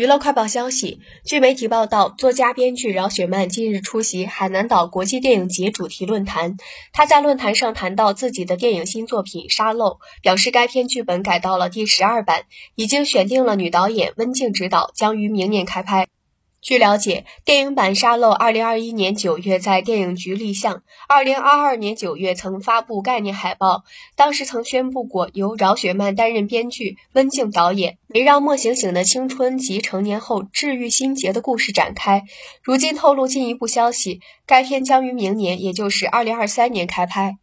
娱乐快报消息，据媒体报道，作家编剧饶雪漫近日出席海南岛国际电影节主题论坛。他在论坛上谈到自己的电影新作品《沙漏》，表示该片剧本改到了第十二版，已经选定了女导演温静执导，将于明年开拍。据了解，电影版《沙漏》二零二一年九月在电影局立项，二零二二年九月曾发布概念海报，当时曾宣布过由饶雪漫担任编剧，温静导演，围绕莫醒醒的青春及成年后治愈心结的故事展开。如今透露进一步消息，该片将于明年，也就是二零二三年开拍。